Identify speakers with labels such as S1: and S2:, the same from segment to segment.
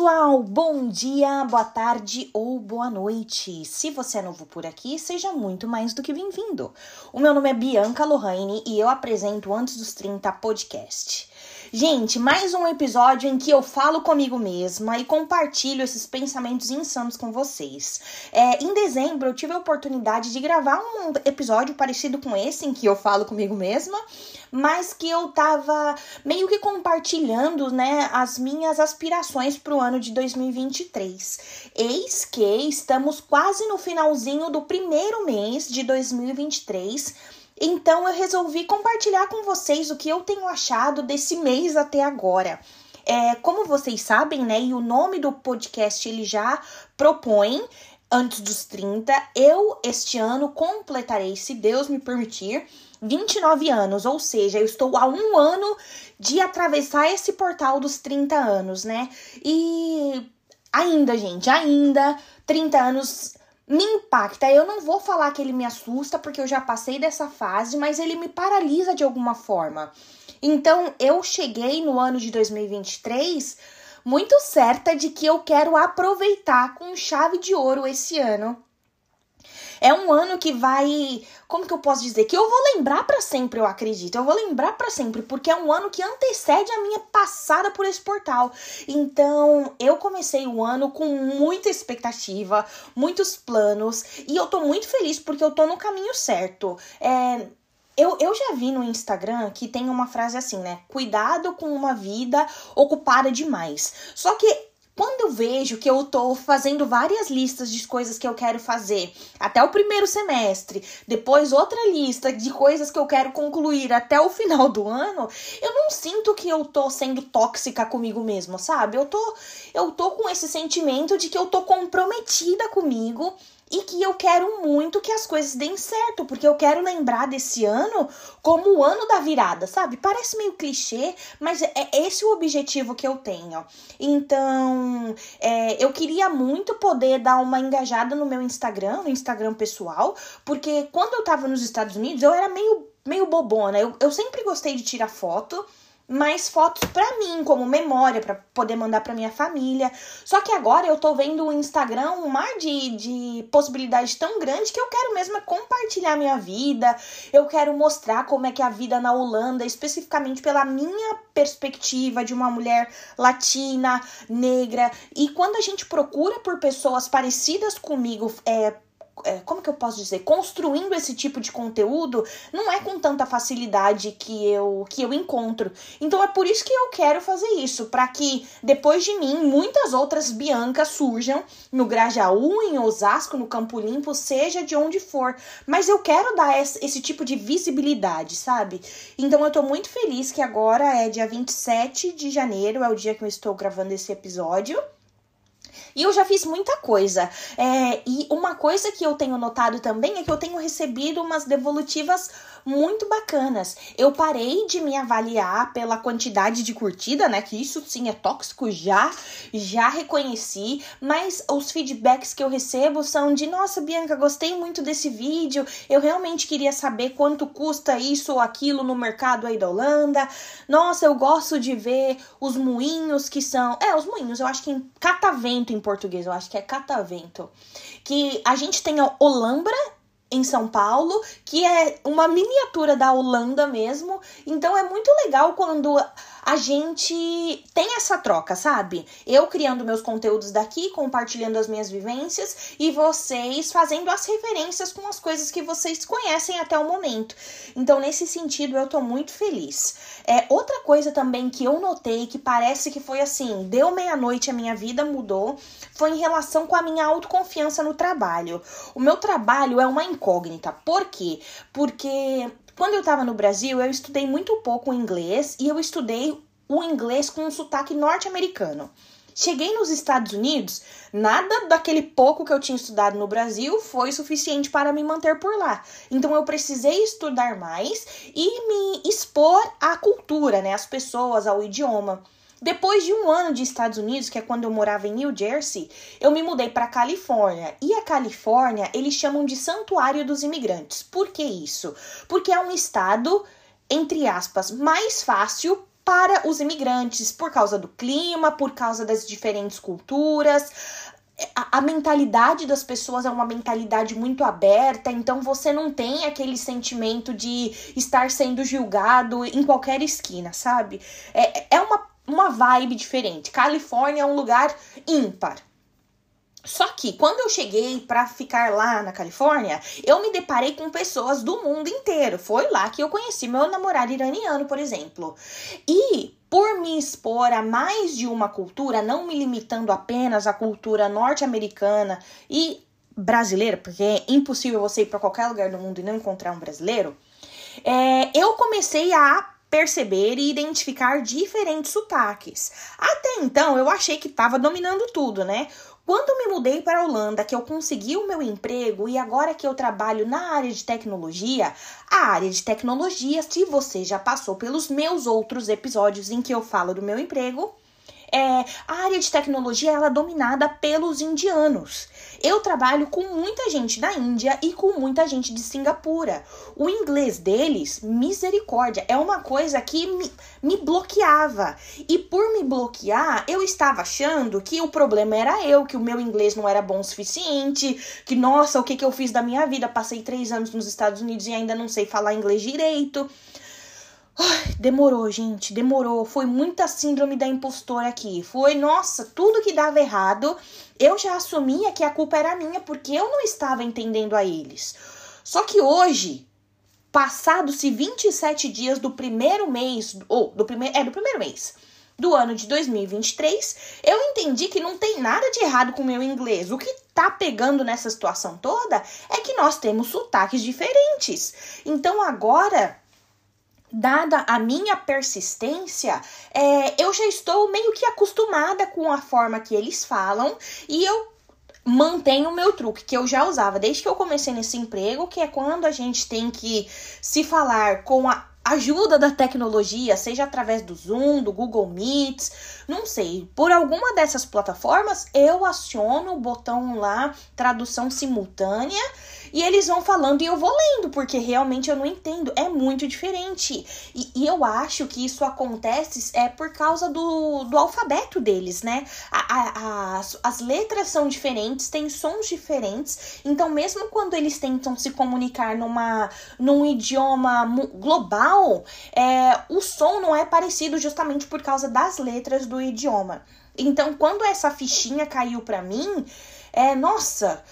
S1: pessoal, bom dia, boa tarde ou boa noite. Se você é novo por aqui, seja muito mais do que bem-vindo. O meu nome é Bianca Lohane e eu apresento Antes dos 30 podcast. Gente, mais um episódio em que eu falo comigo mesma e compartilho esses pensamentos insanos com vocês. É, em dezembro, eu tive a oportunidade de gravar um episódio parecido com esse, em que eu falo comigo mesma, mas que eu tava meio que compartilhando, né, as minhas aspirações para o ano de 2023. Eis que estamos quase no finalzinho do primeiro mês de 2023 então eu resolvi compartilhar com vocês o que eu tenho achado desse mês até agora. É, como vocês sabem, né, e o nome do podcast ele já propõe antes dos 30, eu este ano completarei, se Deus me permitir, 29 anos, ou seja, eu estou há um ano de atravessar esse portal dos 30 anos, né? E ainda, gente, ainda 30 anos me impacta. Eu não vou falar que ele me assusta, porque eu já passei dessa fase, mas ele me paralisa de alguma forma. Então, eu cheguei no ano de 2023 muito certa de que eu quero aproveitar com chave de ouro esse ano é um ano que vai, como que eu posso dizer, que eu vou lembrar para sempre, eu acredito. Eu vou lembrar para sempre, porque é um ano que antecede a minha passada por esse portal. Então, eu comecei o ano com muita expectativa, muitos planos, e eu tô muito feliz porque eu tô no caminho certo. É, eu, eu já vi no Instagram que tem uma frase assim, né? Cuidado com uma vida ocupada demais. Só que quando eu vejo que eu tô fazendo várias listas de coisas que eu quero fazer até o primeiro semestre, depois outra lista de coisas que eu quero concluir até o final do ano, eu não sinto que eu tô sendo tóxica comigo mesma, sabe? Eu tô eu tô com esse sentimento de que eu tô comprometida comigo e que eu quero muito que as coisas deem certo, porque eu quero lembrar desse ano como o ano da virada, sabe? Parece meio clichê, mas é esse o objetivo que eu tenho. Então, é, eu queria muito poder dar uma engajada no meu Instagram, no Instagram pessoal, porque quando eu tava nos Estados Unidos, eu era meio, meio bobona. Eu, eu sempre gostei de tirar foto mais fotos para mim, como memória, para poder mandar para minha família. Só que agora eu tô vendo o Instagram um mar de, de possibilidades tão grande que eu quero mesmo é compartilhar minha vida. Eu quero mostrar como é que é a vida na Holanda, especificamente pela minha perspectiva de uma mulher latina, negra. E quando a gente procura por pessoas parecidas comigo, é, é, como que eu posso dizer, construindo esse tipo de conteúdo, não é com tanta facilidade que eu que eu encontro. Então é por isso que eu quero fazer isso, para que depois de mim muitas outras Biancas surjam no Grajaú, em Osasco, no Campo Limpo, seja de onde for. Mas eu quero dar esse, esse tipo de visibilidade, sabe? Então eu tô muito feliz que agora é dia 27 de janeiro, é o dia que eu estou gravando esse episódio. E eu já fiz muita coisa. É, e uma coisa que eu tenho notado também é que eu tenho recebido umas devolutivas muito bacanas. Eu parei de me avaliar pela quantidade de curtida, né? Que isso sim é tóxico, já, já reconheci. Mas os feedbacks que eu recebo são de: nossa, Bianca, gostei muito desse vídeo. Eu realmente queria saber quanto custa isso ou aquilo no mercado aí da Holanda. Nossa, eu gosto de ver os moinhos que são. É, os moinhos, eu acho que em catavento em português, eu acho que é catavento. Que a gente tem a Olambra em São Paulo, que é uma miniatura da Holanda mesmo. Então é muito legal quando a gente tem essa troca, sabe? Eu criando meus conteúdos daqui, compartilhando as minhas vivências e vocês fazendo as referências com as coisas que vocês conhecem até o momento. Então, nesse sentido, eu tô muito feliz. É, outra coisa também que eu notei que parece que foi assim, deu meia-noite a minha vida mudou, foi em relação com a minha autoconfiança no trabalho. O meu trabalho é uma incógnita. Por quê? Porque quando eu estava no Brasil, eu estudei muito pouco inglês e eu estudei o inglês com um sotaque norte-americano. Cheguei nos Estados Unidos, nada daquele pouco que eu tinha estudado no Brasil foi suficiente para me manter por lá. Então eu precisei estudar mais e me expor à cultura, né, às pessoas, ao idioma. Depois de um ano de Estados Unidos, que é quando eu morava em New Jersey, eu me mudei para Califórnia. E a Califórnia, eles chamam de Santuário dos Imigrantes. Por que isso? Porque é um estado, entre aspas, mais fácil para os imigrantes, por causa do clima, por causa das diferentes culturas. A, a, mentalidade das pessoas é uma mentalidade muito aberta, então você não tem aquele sentimento de estar sendo julgado em qualquer esquina, sabe? É, é uma, uma vibe diferente. Califórnia é um lugar ímpar. Só que quando eu cheguei para ficar lá na Califórnia, eu me deparei com pessoas do mundo inteiro. Foi lá que eu conheci meu namorado iraniano, por exemplo. E por me expor a mais de uma cultura, não me limitando apenas à cultura norte-americana e brasileira, porque é impossível você ir para qualquer lugar do mundo e não encontrar um brasileiro, é, eu comecei a perceber e identificar diferentes sotaques. Até então eu achei que estava dominando tudo, né? Quando me mudei para a Holanda, que eu consegui o meu emprego e agora que eu trabalho na área de tecnologia, a área de tecnologia, se você já passou pelos meus outros episódios em que eu falo do meu emprego, é, a área de tecnologia ela é dominada pelos indianos. Eu trabalho com muita gente da Índia e com muita gente de Singapura. O inglês deles, misericórdia, é uma coisa que me, me bloqueava. E por me bloquear, eu estava achando que o problema era eu, que o meu inglês não era bom o suficiente, que nossa, o que, que eu fiz da minha vida? Passei três anos nos Estados Unidos e ainda não sei falar inglês direito. Ai, demorou, gente, demorou. Foi muita síndrome da impostora aqui. Foi, nossa, tudo que dava errado, eu já assumia que a culpa era minha porque eu não estava entendendo a eles. Só que hoje, passados-se 27 dias do primeiro mês, ou do primeiro, é do primeiro mês do ano de 2023, eu entendi que não tem nada de errado com o meu inglês. O que tá pegando nessa situação toda é que nós temos sotaques diferentes. Então agora dada a minha persistência, é, eu já estou meio que acostumada com a forma que eles falam e eu mantenho o meu truque que eu já usava desde que eu comecei nesse emprego, que é quando a gente tem que se falar com a ajuda da tecnologia, seja através do Zoom, do Google Meets, não sei, por alguma dessas plataformas, eu aciono o botão lá tradução simultânea e eles vão falando e eu vou lendo, porque realmente eu não entendo. É muito diferente. E, e eu acho que isso acontece é por causa do, do alfabeto deles, né? A, a, as, as letras são diferentes, têm sons diferentes. Então, mesmo quando eles tentam se comunicar numa, num idioma global, é, o som não é parecido justamente por causa das letras do idioma. Então, quando essa fichinha caiu para mim, é, nossa,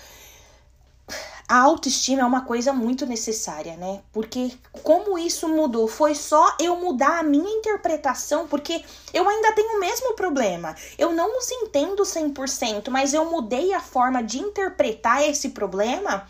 S1: a autoestima é uma coisa muito necessária, né? Porque como isso mudou? Foi só eu mudar a minha interpretação, porque eu ainda tenho o mesmo problema. Eu não os entendo 100%, mas eu mudei a forma de interpretar esse problema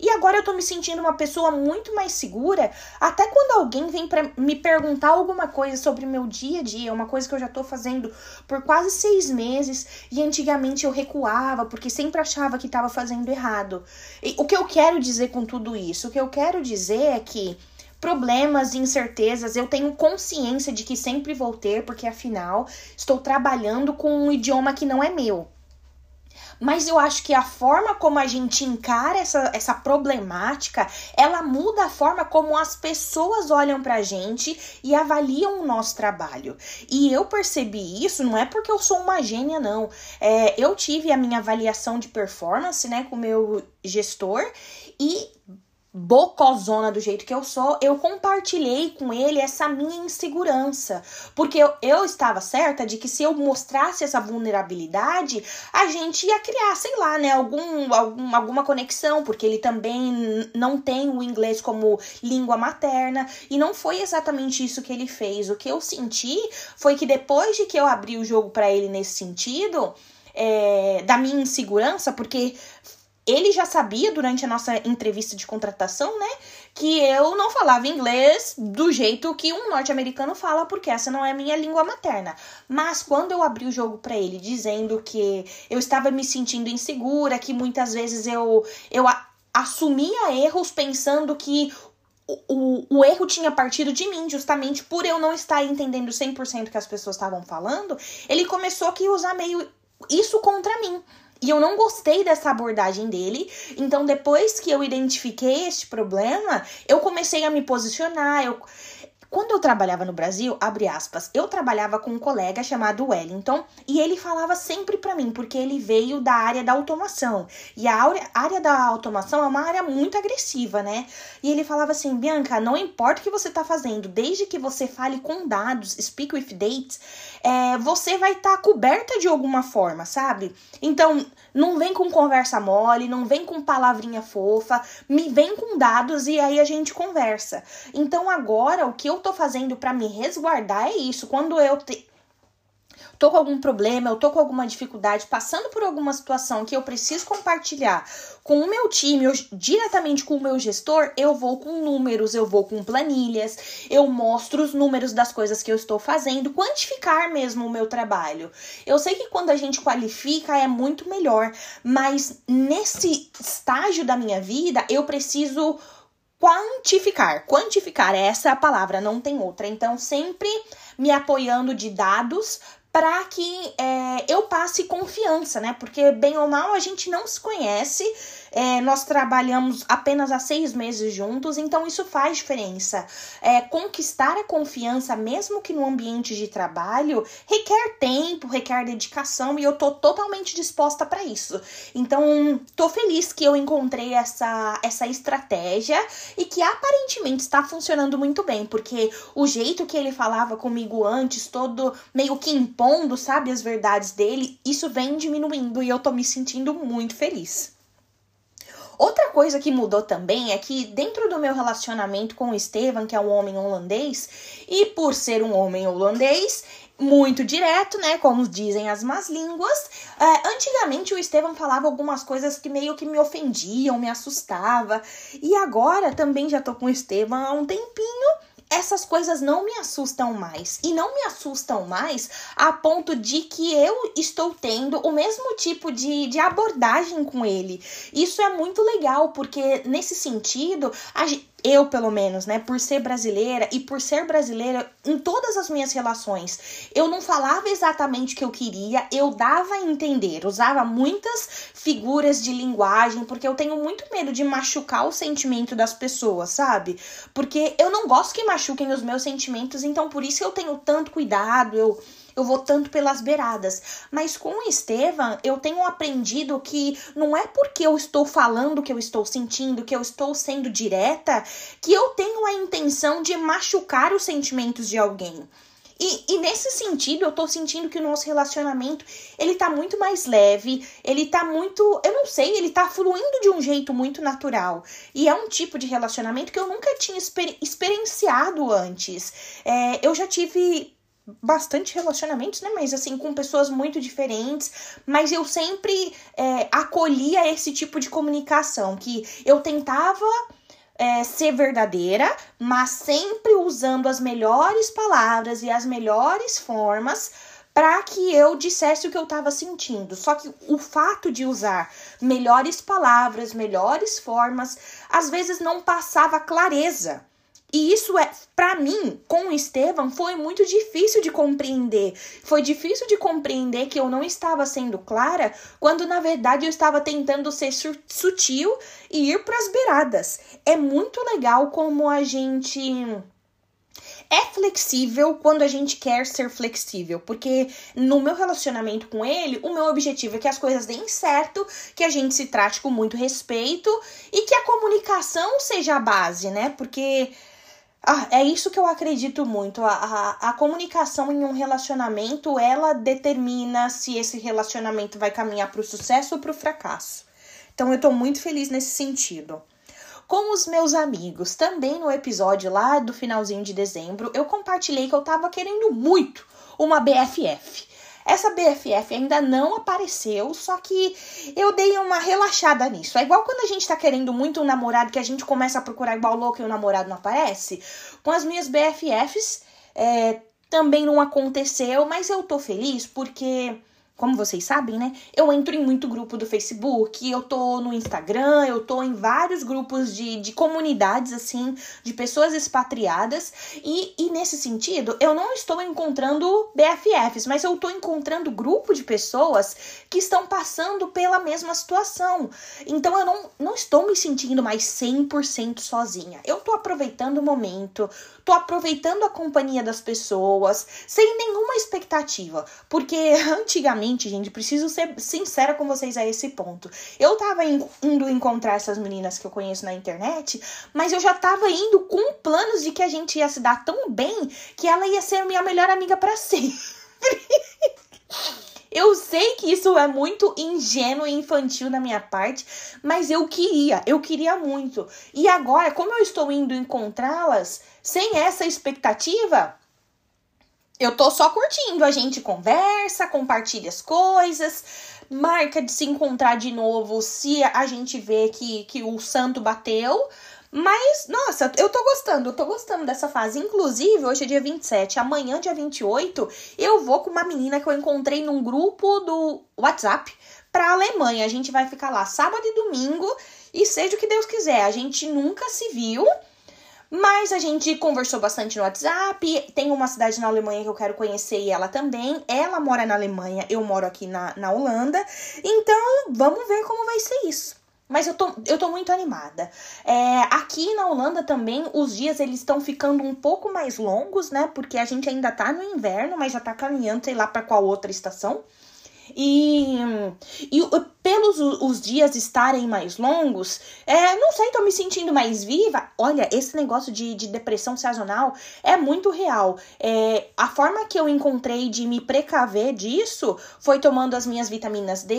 S1: e agora eu tô me sentindo uma pessoa muito mais segura, até quando alguém vem para me perguntar alguma coisa sobre o meu dia a dia, uma coisa que eu já tô fazendo por quase seis meses, e antigamente eu recuava, porque sempre achava que estava fazendo errado. E o que eu quero dizer com tudo isso? O que eu quero dizer é que problemas e incertezas eu tenho consciência de que sempre vou ter, porque afinal estou trabalhando com um idioma que não é meu. Mas eu acho que a forma como a gente encara essa, essa problemática, ela muda a forma como as pessoas olham pra gente e avaliam o nosso trabalho. E eu percebi isso, não é porque eu sou uma gênia, não. É, eu tive a minha avaliação de performance, né, com o meu gestor e bocozona do jeito que eu sou, eu compartilhei com ele essa minha insegurança. Porque eu, eu estava certa de que se eu mostrasse essa vulnerabilidade, a gente ia criar, sei lá, né, algum, algum, alguma conexão, porque ele também não tem o inglês como língua materna. E não foi exatamente isso que ele fez. O que eu senti foi que depois de que eu abri o jogo para ele nesse sentido. É, da minha insegurança, porque ele já sabia durante a nossa entrevista de contratação, né, que eu não falava inglês do jeito que um norte-americano fala, porque essa não é a minha língua materna. Mas quando eu abri o jogo para ele dizendo que eu estava me sentindo insegura, que muitas vezes eu eu assumia erros pensando que o, o, erro tinha partido de mim, justamente por eu não estar entendendo 100% que as pessoas estavam falando, ele começou a usar meio isso contra mim. E eu não gostei dessa abordagem dele. Então, depois que eu identifiquei este problema, eu comecei a me posicionar. Eu Quando eu trabalhava no Brasil, abre aspas, eu trabalhava com um colega chamado Wellington e ele falava sempre para mim, porque ele veio da área da automação. E a área da automação é uma área muito agressiva, né? E ele falava assim: Bianca, não importa o que você tá fazendo, desde que você fale com dados, speak with dates, é, você vai estar tá coberta de alguma forma, sabe? Então, não vem com conversa mole, não vem com palavrinha fofa, me vem com dados e aí a gente conversa. Então, agora, o que eu tô fazendo para me resguardar é isso. Quando eu te, tô com algum problema, eu tô com alguma dificuldade, passando por alguma situação que eu preciso compartilhar com o meu time, eu, diretamente com o meu gestor, eu vou com números, eu vou com planilhas, eu mostro os números das coisas que eu estou fazendo, quantificar mesmo o meu trabalho. Eu sei que quando a gente qualifica é muito melhor, mas nesse estágio da minha vida, eu preciso quantificar. Quantificar, essa é a palavra, não tem outra. Então, sempre me apoiando de dados para que é, eu passe confiança, né? Porque, bem ou mal, a gente não se conhece, é, nós trabalhamos apenas há seis meses juntos, então isso faz diferença. É, conquistar a confiança, mesmo que no ambiente de trabalho, requer tempo, requer dedicação e eu tô totalmente disposta para isso. Então, tô feliz que eu encontrei essa, essa estratégia e que aparentemente está funcionando muito bem, porque o jeito que ele falava comigo antes, todo meio que impondo, sabe, as verdades dele, isso vem diminuindo e eu tô me sentindo muito feliz. Outra coisa que mudou também é que dentro do meu relacionamento com o Estevam, que é um homem holandês, e por ser um homem holandês, muito direto, né? Como dizem as más línguas. É, antigamente o Estevam falava algumas coisas que meio que me ofendiam, me assustava. E agora também já tô com o Estevam há um tempinho essas coisas não me assustam mais. E não me assustam mais a ponto de que eu estou tendo o mesmo tipo de, de abordagem com ele. Isso é muito legal, porque nesse sentido, a, eu pelo menos, né, por ser brasileira e por ser brasileira em todas as minhas relações, eu não falava exatamente o que eu queria, eu dava a entender, usava muitas figuras de linguagem, porque eu tenho muito medo de machucar o sentimento das pessoas, sabe? Porque eu não gosto que machuquem os meus sentimentos, então por isso eu tenho tanto cuidado, eu eu vou tanto pelas beiradas. Mas com o Estevam, eu tenho aprendido que não é porque eu estou falando que eu estou sentindo, que eu estou sendo direta, que eu tenho a intenção de machucar os sentimentos de alguém. E, e, nesse sentido, eu tô sentindo que o nosso relacionamento, ele tá muito mais leve, ele tá muito, eu não sei, ele tá fluindo de um jeito muito natural. E é um tipo de relacionamento que eu nunca tinha exper experienciado antes. É, eu já tive bastante relacionamentos, né? Mas assim, com pessoas muito diferentes. Mas eu sempre é, acolhia esse tipo de comunicação, que eu tentava. É, ser verdadeira, mas sempre usando as melhores palavras e as melhores formas para que eu dissesse o que eu estava sentindo. Só que o fato de usar melhores palavras, melhores formas, às vezes não passava clareza e isso é, para mim, com o Estevam, foi muito difícil de compreender. Foi difícil de compreender que eu não estava sendo clara, quando na verdade eu estava tentando ser sutil e ir para as beiradas. É muito legal como a gente é flexível quando a gente quer ser flexível, porque no meu relacionamento com ele, o meu objetivo é que as coisas deem certo, que a gente se trate com muito respeito e que a comunicação seja a base, né? Porque ah, é isso que eu acredito muito. A, a, a, comunicação em um relacionamento, ela determina se esse relacionamento vai caminhar para o sucesso ou para o fracasso. Então eu tô muito feliz nesse sentido. Com os meus amigos, também no episódio lá do finalzinho de dezembro, eu compartilhei que eu tava querendo muito uma BFF. Essa BFF ainda não apareceu, só que eu dei uma relaxada nisso. É igual quando a gente tá querendo muito um namorado que a gente começa a procurar igual louco e o namorado não aparece. Com as minhas BFFs, é, também não aconteceu, mas eu tô feliz porque como vocês sabem, né? Eu entro em muito grupo do Facebook, eu tô no Instagram, eu tô em vários grupos de, de comunidades, assim, de pessoas expatriadas. E, e nesse sentido, eu não estou encontrando BFFs, mas eu tô encontrando grupo de pessoas que estão passando pela mesma situação. Então eu não, não estou me sentindo mais 100% sozinha. Eu tô aproveitando o momento, tô aproveitando a companhia das pessoas, sem nenhuma expectativa. Porque antigamente, gente, preciso ser sincera com vocês a esse ponto. Eu tava indo encontrar essas meninas que eu conheço na internet, mas eu já tava indo com planos de que a gente ia se dar tão bem que ela ia ser minha melhor amiga para sempre. Eu sei que isso é muito ingênuo e infantil da minha parte, mas eu queria, eu queria muito. E agora, como eu estou indo encontrá-las sem essa expectativa, eu tô só curtindo. A gente conversa, compartilha as coisas, marca de se encontrar de novo se a gente vê que, que o santo bateu. Mas, nossa, eu tô gostando, eu tô gostando dessa fase. Inclusive, hoje é dia 27, amanhã, dia 28, eu vou com uma menina que eu encontrei num grupo do WhatsApp pra Alemanha. A gente vai ficar lá sábado e domingo, e seja o que Deus quiser. A gente nunca se viu, mas a gente conversou bastante no WhatsApp. Tem uma cidade na Alemanha que eu quero conhecer e ela também. Ela mora na Alemanha, eu moro aqui na, na Holanda. Então, vamos ver como vai ser isso. Mas eu tô, eu tô muito animada. É, aqui na Holanda também, os dias eles estão ficando um pouco mais longos, né? Porque a gente ainda tá no inverno, mas já tá caminhando, sei lá, pra qual outra estação. E, e pelos os dias estarem mais longos, é, não sei, tô me sentindo mais viva. Olha, esse negócio de, de depressão sazonal é muito real. É, a forma que eu encontrei de me precaver disso foi tomando as minhas vitaminas D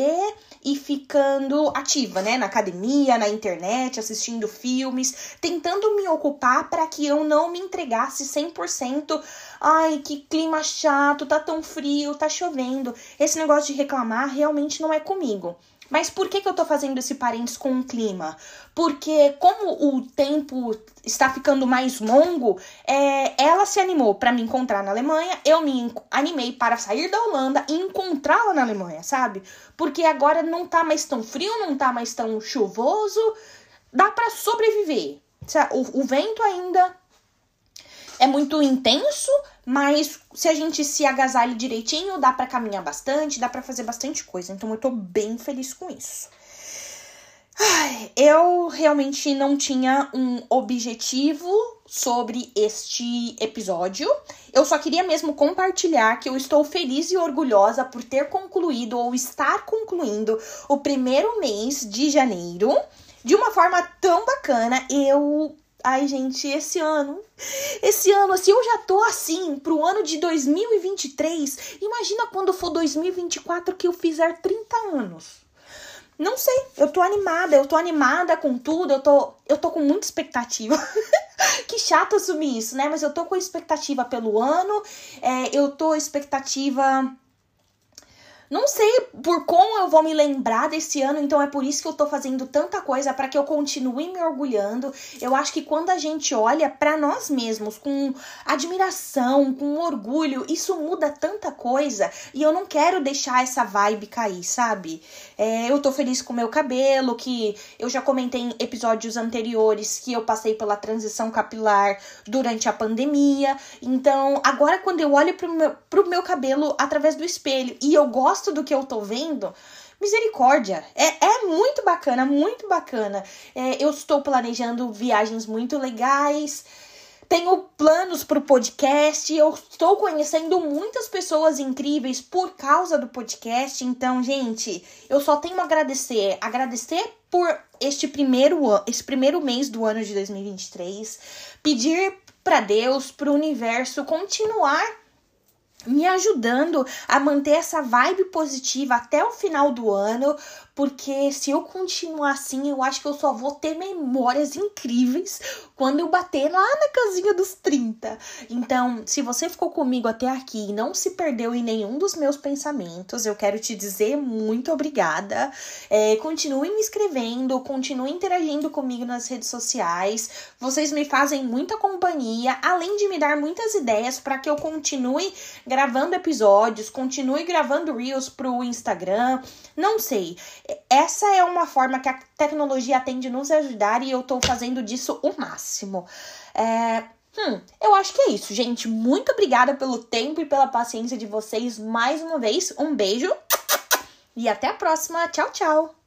S1: e ficando ativa, né? Na academia, na internet, assistindo filmes, tentando me ocupar para que eu não me entregasse 100% Ai, que clima chato, tá tão frio, tá chovendo. Esse negócio de reclamar realmente não é comigo. Mas por que, que eu tô fazendo esse parênteses com o clima? Porque como o tempo está ficando mais longo, é, ela se animou para me encontrar na Alemanha, eu me animei para sair da Holanda e encontrá-la na Alemanha, sabe? Porque agora não tá mais tão frio, não tá mais tão chuvoso, dá para sobreviver. O, o vento ainda é muito intenso, mas se a gente se agasalha direitinho, dá para caminhar bastante, dá para fazer bastante coisa. Então eu tô bem feliz com isso. Eu realmente não tinha um objetivo sobre este episódio. Eu só queria mesmo compartilhar que eu estou feliz e orgulhosa por ter concluído ou estar concluindo o primeiro mês de janeiro de uma forma tão bacana. Eu Ai, gente, esse ano. Esse ano, assim, eu já tô assim pro ano de 2023. Imagina quando for 2024 que eu fizer 30 anos. Não sei, eu tô animada, eu tô animada com tudo, eu tô, eu tô com muita expectativa. que chato assumir isso, né? Mas eu tô com expectativa pelo ano, é, eu tô expectativa não sei por como eu vou me lembrar desse ano, então é por isso que eu tô fazendo tanta coisa para que eu continue me orgulhando. Eu acho que quando a gente olha para nós mesmos com admiração, com orgulho, isso muda tanta coisa e eu não quero deixar essa vibe cair, sabe? É, eu tô feliz com o meu cabelo, que eu já comentei em episódios anteriores que eu passei pela transição capilar durante a pandemia. Então, agora quando eu olho pro meu, pro meu cabelo através do espelho e eu gosto gosto do que eu tô vendo, misericórdia. É, é muito bacana, muito bacana. É, eu estou planejando viagens muito legais. Tenho planos para o podcast. Eu estou conhecendo muitas pessoas incríveis por causa do podcast. Então, gente, eu só tenho a agradecer. Agradecer por este primeiro, esse primeiro mês do ano de 2023. Pedir para Deus, para o universo continuar me ajudando a manter essa vibe positiva até o final do ano, porque se eu continuar assim, eu acho que eu só vou ter memórias incríveis quando eu bater lá na casinha dos 30. Então, se você ficou comigo até aqui e não se perdeu em nenhum dos meus pensamentos, eu quero te dizer muito obrigada. É, continue me escrevendo, continue interagindo comigo nas redes sociais. Vocês me fazem muita companhia, além de me dar muitas ideias para que eu continue gravando episódios, continue gravando Reels pro Instagram. Não sei. Essa é uma forma que a tecnologia tem de nos ajudar e eu tô fazendo disso o máximo. É, Hum, eu acho que é isso, gente. Muito obrigada pelo tempo e pela paciência de vocês mais uma vez. Um beijo e até a próxima. Tchau, tchau.